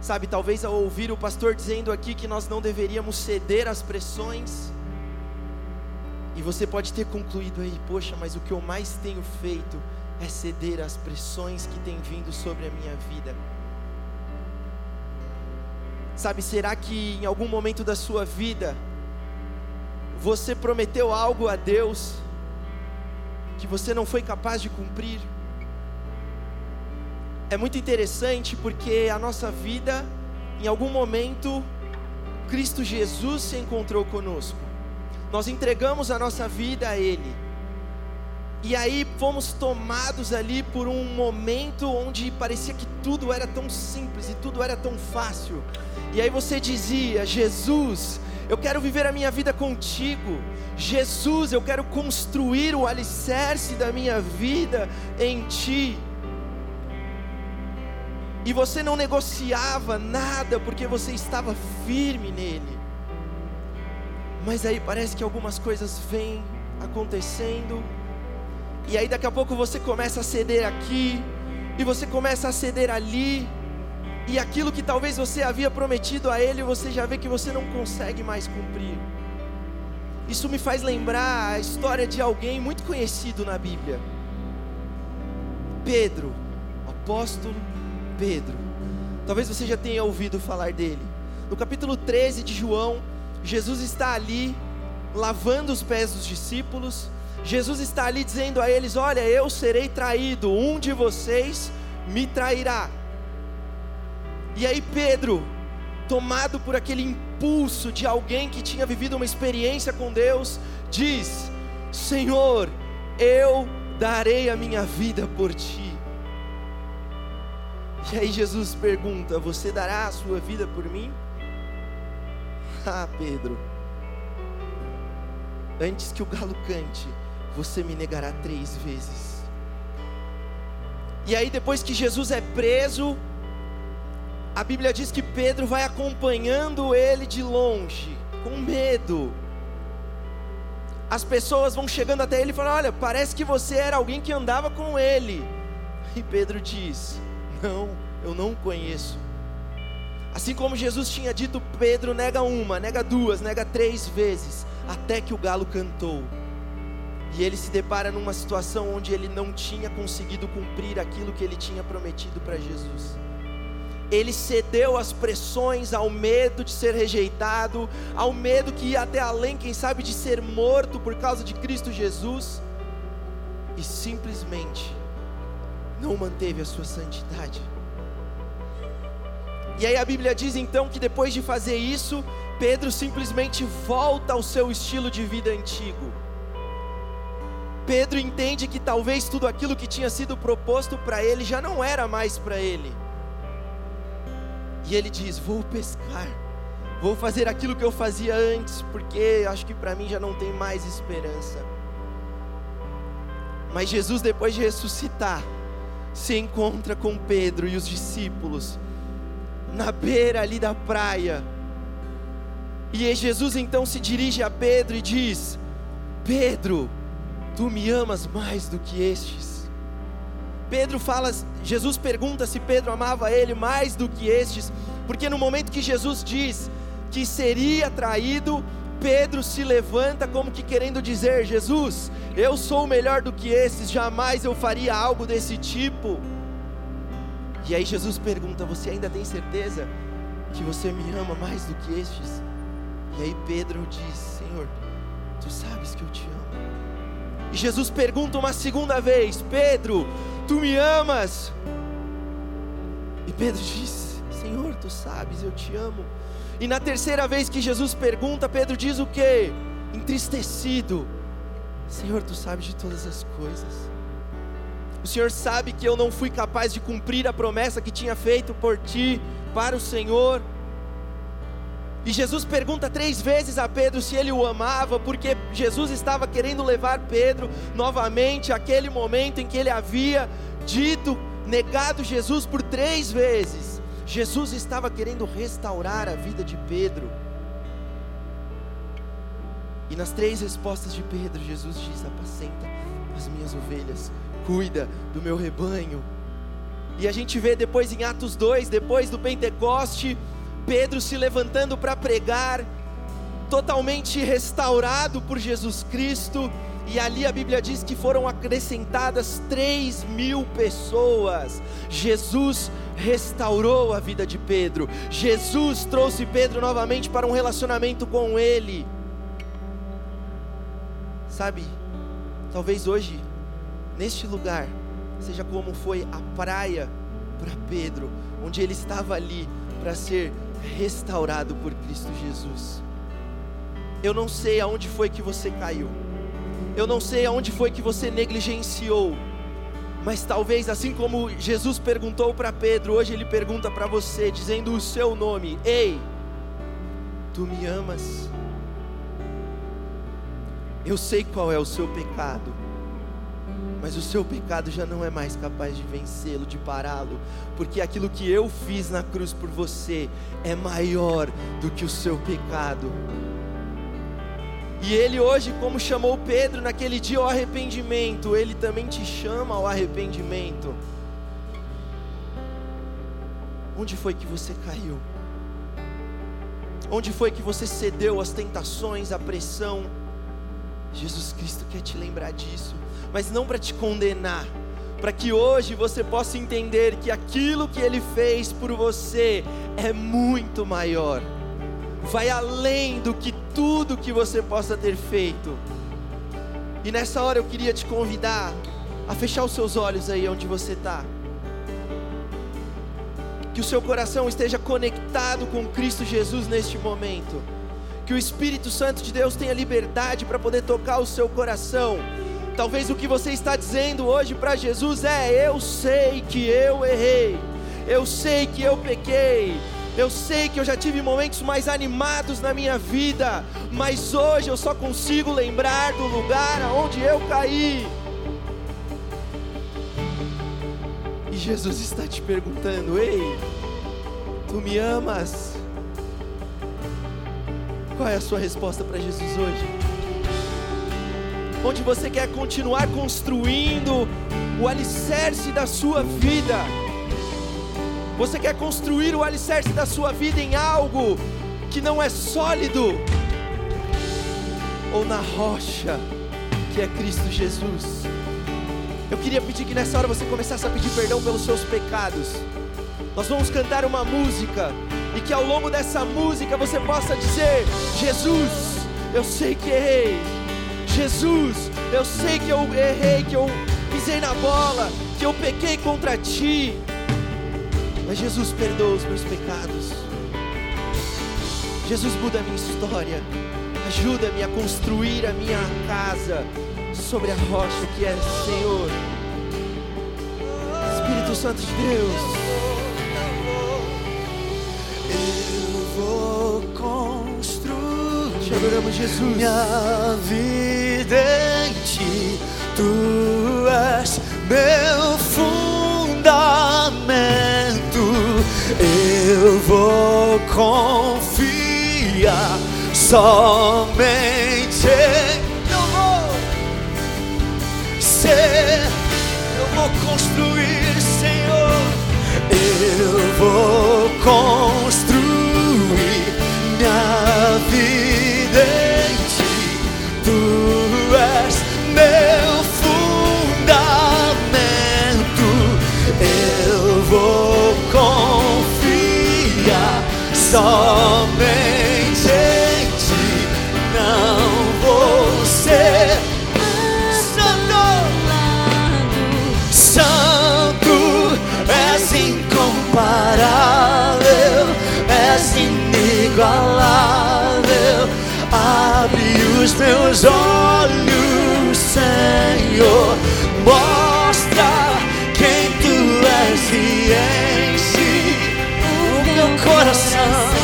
Sabe, talvez ao ouvir o pastor dizendo aqui que nós não deveríamos ceder às pressões, e você pode ter concluído aí, poxa, mas o que eu mais tenho feito é ceder às pressões que têm vindo sobre a minha vida. Sabe, será que em algum momento da sua vida você prometeu algo a Deus que você não foi capaz de cumprir? É muito interessante porque a nossa vida, em algum momento, Cristo Jesus se encontrou conosco nós entregamos a nossa vida a Ele. E aí fomos tomados ali por um momento onde parecia que tudo era tão simples e tudo era tão fácil. E aí você dizia: Jesus, eu quero viver a minha vida contigo. Jesus, eu quero construir o alicerce da minha vida em Ti. E você não negociava nada porque você estava firme nele. Mas aí parece que algumas coisas vêm acontecendo. E aí daqui a pouco você começa a ceder aqui, e você começa a ceder ali, e aquilo que talvez você havia prometido a ele, você já vê que você não consegue mais cumprir. Isso me faz lembrar a história de alguém muito conhecido na Bíblia. Pedro, apóstolo Pedro. Talvez você já tenha ouvido falar dele. No capítulo 13 de João, Jesus está ali lavando os pés dos discípulos. Jesus está ali dizendo a eles: Olha, eu serei traído, um de vocês me trairá. E aí Pedro, tomado por aquele impulso de alguém que tinha vivido uma experiência com Deus, diz: Senhor, eu darei a minha vida por ti. E aí Jesus pergunta: Você dará a sua vida por mim? Ah, Pedro, antes que o galo cante, você me negará três vezes. E aí, depois que Jesus é preso, a Bíblia diz que Pedro vai acompanhando ele de longe, com medo. As pessoas vão chegando até ele e falam: Olha, parece que você era alguém que andava com ele. E Pedro diz: Não, eu não conheço. Assim como Jesus tinha dito, Pedro nega uma, nega duas, nega três vezes, até que o galo cantou. E ele se depara numa situação onde ele não tinha conseguido cumprir aquilo que ele tinha prometido para Jesus. Ele cedeu às pressões, ao medo de ser rejeitado, ao medo que ia até além, quem sabe, de ser morto por causa de Cristo Jesus, e simplesmente não manteve a sua santidade. E aí a Bíblia diz então que depois de fazer isso, Pedro simplesmente volta ao seu estilo de vida antigo. Pedro entende que talvez tudo aquilo que tinha sido proposto para ele já não era mais para ele. E ele diz: Vou pescar, vou fazer aquilo que eu fazia antes, porque acho que para mim já não tem mais esperança. Mas Jesus, depois de ressuscitar, se encontra com Pedro e os discípulos na beira ali da praia. E Jesus então se dirige a Pedro e diz: Pedro, tu me amas mais do que estes. Pedro fala, Jesus pergunta se Pedro amava ele mais do que estes, porque no momento que Jesus diz que seria traído, Pedro se levanta como que querendo dizer: Jesus, eu sou melhor do que esses, jamais eu faria algo desse tipo. E aí Jesus pergunta: Você ainda tem certeza que você me ama mais do que estes? E aí Pedro diz: Senhor, tu sabes que eu te amo. E Jesus pergunta uma segunda vez: Pedro, tu me amas? E Pedro diz: Senhor, tu sabes, eu te amo. E na terceira vez que Jesus pergunta, Pedro diz o que? Entristecido: Senhor, tu sabes de todas as coisas. O Senhor sabe que eu não fui capaz de cumprir a promessa que tinha feito por ti para o Senhor. E Jesus pergunta três vezes a Pedro se ele o amava, porque Jesus estava querendo levar Pedro novamente àquele momento em que ele havia dito, negado Jesus por três vezes. Jesus estava querendo restaurar a vida de Pedro. E nas três respostas de Pedro, Jesus diz: Apacenta as minhas ovelhas, cuida do meu rebanho. E a gente vê depois em Atos 2, depois do Pentecoste, Pedro se levantando para pregar, totalmente restaurado por Jesus Cristo, e ali a Bíblia diz que foram acrescentadas 3 mil pessoas. Jesus restaurou a vida de Pedro, Jesus trouxe Pedro novamente para um relacionamento com Ele. Sabe, talvez hoje neste lugar seja como foi a praia para Pedro, onde ele estava ali para ser restaurado por Cristo Jesus. Eu não sei aonde foi que você caiu. Eu não sei aonde foi que você negligenciou. Mas talvez assim como Jesus perguntou para Pedro, hoje ele pergunta para você, dizendo o seu nome: Ei, tu me amas? Eu sei qual é o seu pecado mas o seu pecado já não é mais capaz de vencê-lo, de pará-lo, porque aquilo que eu fiz na cruz por você é maior do que o seu pecado. E ele hoje, como chamou Pedro naquele dia ao arrependimento, ele também te chama ao arrependimento. Onde foi que você caiu? Onde foi que você cedeu às tentações, à pressão? Jesus Cristo quer te lembrar disso mas não para te condenar, para que hoje você possa entender que aquilo que Ele fez por você é muito maior, vai além do que tudo que você possa ter feito. E nessa hora eu queria te convidar a fechar os seus olhos aí onde você está. Que o seu coração esteja conectado com Cristo Jesus neste momento. Que o Espírito Santo de Deus tenha liberdade para poder tocar o seu coração Talvez o que você está dizendo hoje para Jesus é: Eu sei que eu errei, eu sei que eu pequei, eu sei que eu já tive momentos mais animados na minha vida, mas hoje eu só consigo lembrar do lugar aonde eu caí. E Jesus está te perguntando: Ei, tu me amas? Qual é a sua resposta para Jesus hoje? onde você quer continuar construindo o alicerce da sua vida. Você quer construir o alicerce da sua vida em algo que não é sólido, ou na rocha, que é Cristo Jesus. Eu queria pedir que nessa hora você começasse a pedir perdão pelos seus pecados. Nós vamos cantar uma música e que ao longo dessa música você possa dizer: Jesus, eu sei que errei. Jesus, eu sei que eu errei, que eu pisei na bola, que eu pequei contra ti. Mas Jesus perdoa os meus pecados. Jesus muda a minha história. Ajuda-me a construir a minha casa sobre a rocha que é Senhor. Espírito Santo de Deus. Adoramos, Jesus. minha vida em ti. Tu és meu fundamento. Eu vou confiar somente eu vou ser, eu vou construir, Senhor. Eu vou construir és meu fundamento. Eu vou confiar somente em ti. Não vou ser santo. Santo, és incomparável, és inigualável. Abre os meus olhos, Senhor, mostra quem tu és e enche o meu coração.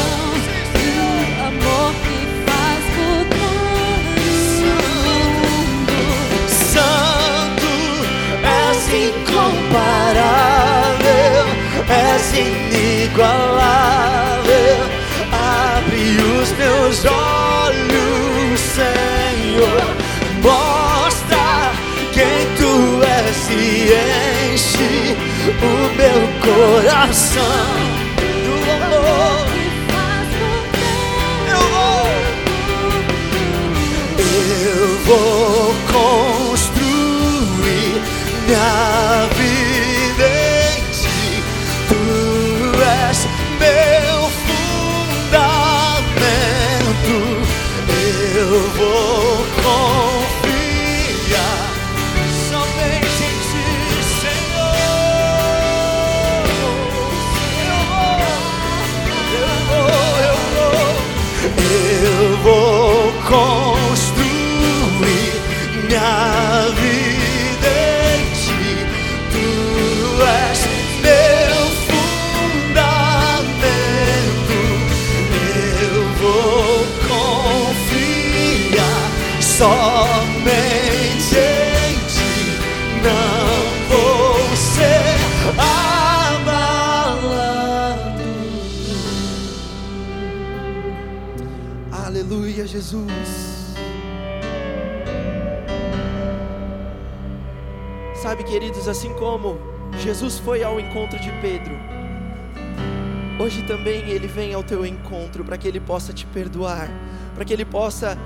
amor que faz mudar Santo, és incomparável, és inigualável. Abre os meus olhos, meu coração do amor. Eu vou. Eu vou construir minha queridos, assim como Jesus foi ao encontro de Pedro, hoje também ele vem ao teu encontro para que ele possa te perdoar, para que ele possa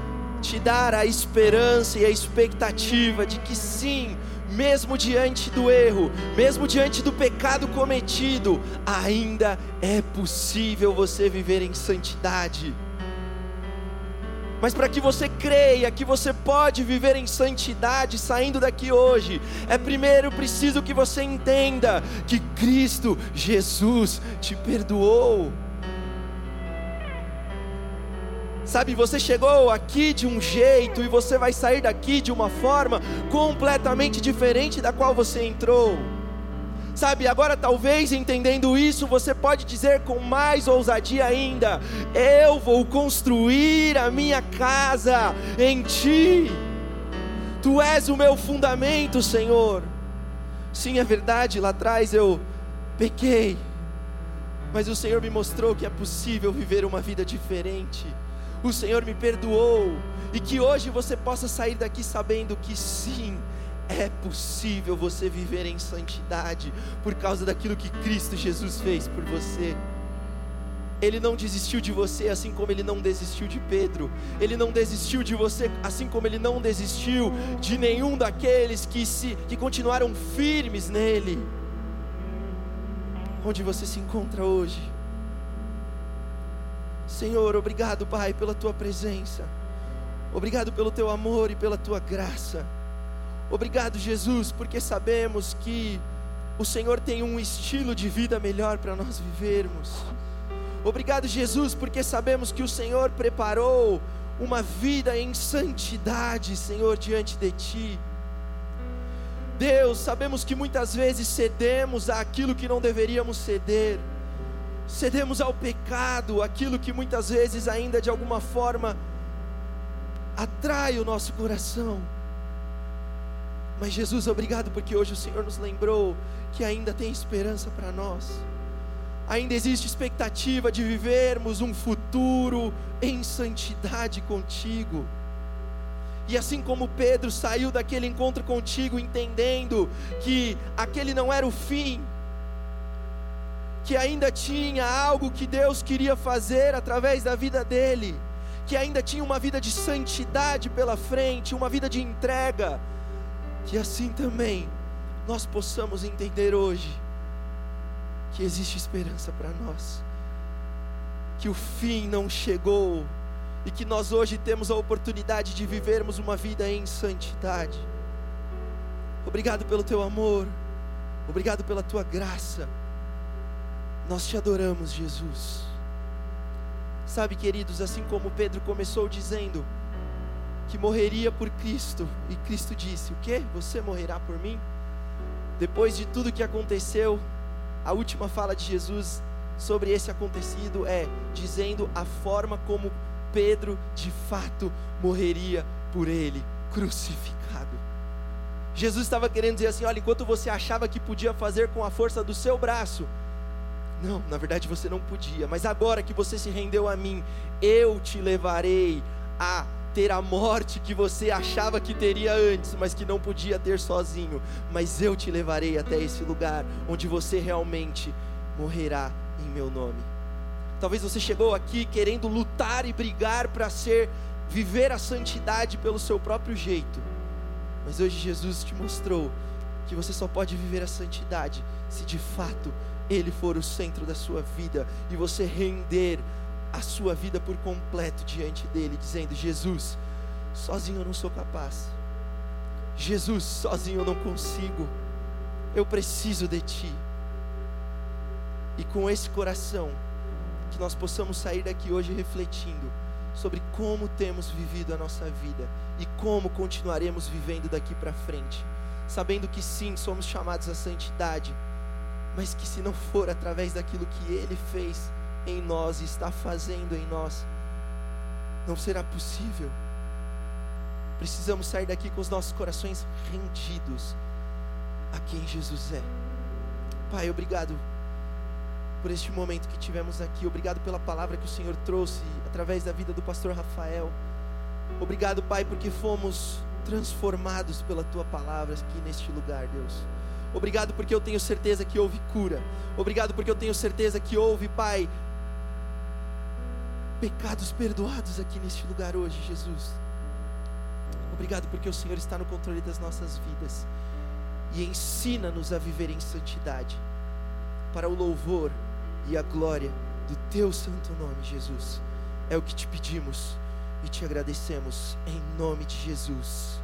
te dar a esperança e a expectativa de que sim, mesmo diante do erro, mesmo diante do pecado cometido, ainda é possível você viver em santidade. Mas para que você creia que você pode viver em santidade saindo daqui hoje, é primeiro preciso que você entenda que Cristo Jesus te perdoou. Sabe, você chegou aqui de um jeito e você vai sair daqui de uma forma completamente diferente da qual você entrou. Sabe, agora talvez entendendo isso, você pode dizer com mais ousadia ainda: Eu vou construir a minha casa em Ti. Tu és o meu fundamento, Senhor. Sim, é verdade, lá atrás eu pequei, mas o Senhor me mostrou que é possível viver uma vida diferente. O Senhor me perdoou, e que hoje você possa sair daqui sabendo que sim, é possível você viver em santidade por causa daquilo que Cristo Jesus fez por você. Ele não desistiu de você, assim como ele não desistiu de Pedro. Ele não desistiu de você, assim como ele não desistiu de nenhum daqueles que se que continuaram firmes nele. Onde você se encontra hoje? Senhor, obrigado, Pai, pela tua presença. Obrigado pelo teu amor e pela tua graça. Obrigado, Jesus, porque sabemos que o Senhor tem um estilo de vida melhor para nós vivermos. Obrigado, Jesus, porque sabemos que o Senhor preparou uma vida em santidade, Senhor, diante de Ti. Deus, sabemos que muitas vezes cedemos àquilo que não deveríamos ceder, cedemos ao pecado, aquilo que muitas vezes ainda de alguma forma atrai o nosso coração. Mas Jesus, obrigado porque hoje o Senhor nos lembrou que ainda tem esperança para nós. Ainda existe expectativa de vivermos um futuro em santidade contigo. E assim como Pedro saiu daquele encontro contigo entendendo que aquele não era o fim, que ainda tinha algo que Deus queria fazer através da vida dele, que ainda tinha uma vida de santidade pela frente, uma vida de entrega, que assim também nós possamos entender hoje que existe esperança para nós, que o fim não chegou e que nós hoje temos a oportunidade de vivermos uma vida em santidade. Obrigado pelo teu amor, obrigado pela tua graça. Nós te adoramos, Jesus. Sabe, queridos, assim como Pedro começou dizendo que morreria por Cristo, e Cristo disse: O que? Você morrerá por mim? Depois de tudo que aconteceu, a última fala de Jesus sobre esse acontecido é dizendo a forma como Pedro de fato morreria por ele, crucificado. Jesus estava querendo dizer assim: olha, enquanto você achava que podia fazer com a força do seu braço, não, na verdade você não podia, mas agora que você se rendeu a mim, eu te levarei a ter a morte que você achava que teria antes, mas que não podia ter sozinho. Mas eu te levarei até esse lugar onde você realmente morrerá em meu nome. Talvez você chegou aqui querendo lutar e brigar para ser viver a santidade pelo seu próprio jeito. Mas hoje Jesus te mostrou que você só pode viver a santidade se de fato ele for o centro da sua vida e você render a sua vida por completo diante dele, dizendo: Jesus, sozinho eu não sou capaz. Jesus, sozinho eu não consigo. Eu preciso de ti. E com esse coração, que nós possamos sair daqui hoje refletindo sobre como temos vivido a nossa vida e como continuaremos vivendo daqui para frente, sabendo que sim, somos chamados à santidade, mas que se não for através daquilo que ele fez, em nós e está fazendo em nós, não será possível. Precisamos sair daqui com os nossos corações rendidos a quem Jesus é. Pai, obrigado por este momento que tivemos aqui. Obrigado pela palavra que o Senhor trouxe através da vida do pastor Rafael. Obrigado, Pai, porque fomos transformados pela tua palavra aqui neste lugar, Deus. Obrigado porque eu tenho certeza que houve cura. Obrigado porque eu tenho certeza que houve, Pai, pecados perdoados aqui neste lugar hoje, Jesus. Obrigado porque o Senhor está no controle das nossas vidas e ensina-nos a viver em santidade, para o louvor e a glória do Teu santo nome, Jesus. É o que te pedimos e te agradecemos em nome de Jesus.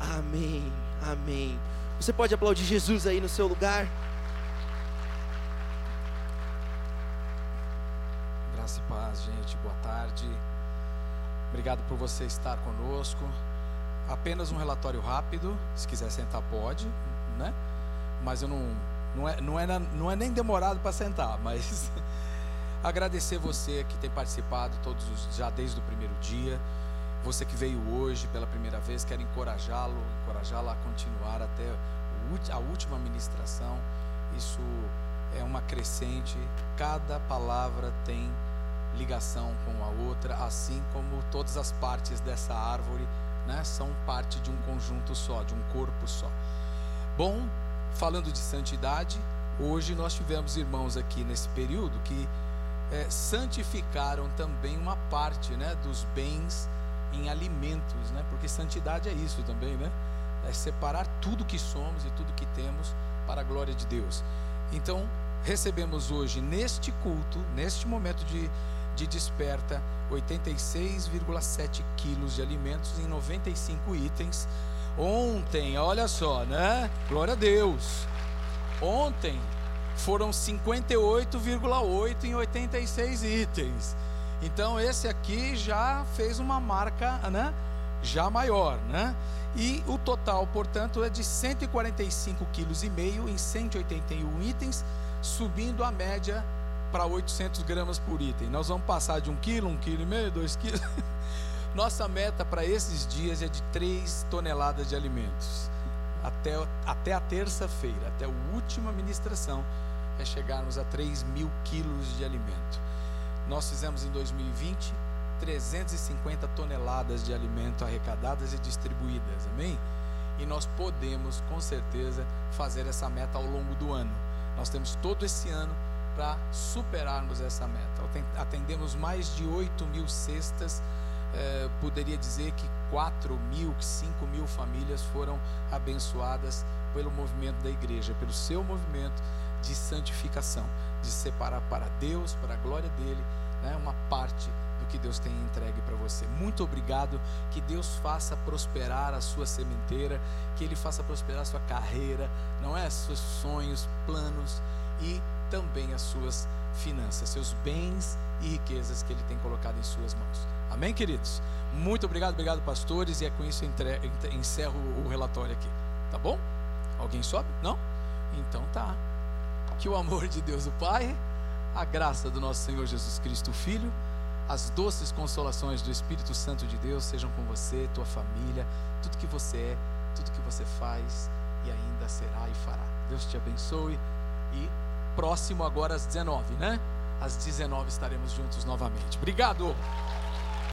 Amém. Amém. Você pode aplaudir Jesus aí no seu lugar? Graça e gente. Boa tarde. Obrigado por você estar conosco. Apenas um relatório rápido. Se quiser sentar, pode, né? Mas eu não, não é, não é, não é nem demorado para sentar. Mas agradecer você que tem participado todos os, já desde o primeiro dia. Você que veio hoje pela primeira vez, quero encorajá-lo, encorajá-la a continuar até a última ministração. Isso é uma crescente. Cada palavra tem ligação com a outra, assim como todas as partes dessa árvore né, são parte de um conjunto só, de um corpo só. Bom, falando de santidade, hoje nós tivemos irmãos aqui nesse período que eh, santificaram também uma parte né, dos bens em alimentos, né? Porque santidade é isso também, né? É separar tudo que somos e tudo que temos para a glória de Deus. Então, recebemos hoje neste culto, neste momento de, de desperta, 86,7 quilos de alimentos em 95 itens. Ontem, olha só, né? Glória a Deus. Ontem foram 58,8 em 86 itens. Então esse aqui já fez uma marca, né? Já maior, né? E o total, portanto, é de 145 quilos e meio em 181 itens, subindo a média para 800 gramas por item. Nós vamos passar de um quilo, um quilo e meio, dois quilos. Nossa meta para esses dias é de 3 toneladas de alimentos. Até, até a terça-feira, até a última ministração, é chegarmos a 3 mil quilos de alimento. Nós fizemos em 2020 350 toneladas de alimento arrecadadas e distribuídas, amém? E nós podemos, com certeza, fazer essa meta ao longo do ano. Nós temos todo esse ano para superarmos essa meta. Atendemos mais de 8 mil cestas, eh, poderia dizer que 4 mil, 5 mil famílias foram abençoadas pelo movimento da igreja, pelo seu movimento de santificação, de separar para Deus, para a glória dele, né, uma parte do que Deus tem entregue para você. Muito obrigado, que Deus faça prosperar a sua sementeira, que Ele faça prosperar a sua carreira, não é? Seus sonhos, planos e também as suas finanças, seus bens e riquezas que Ele tem colocado em suas mãos. Amém, queridos? Muito obrigado, obrigado, pastores, e é com isso entre... encerro o relatório aqui. Tá bom? Alguém sobe? Não? Então tá. Que o amor de Deus, o Pai, a graça do nosso Senhor Jesus Cristo, o Filho, as doces consolações do Espírito Santo de Deus sejam com você, tua família, tudo que você é, tudo que você faz e ainda será e fará. Deus te abençoe e próximo agora às 19, né? Às 19 estaremos juntos novamente. Obrigado.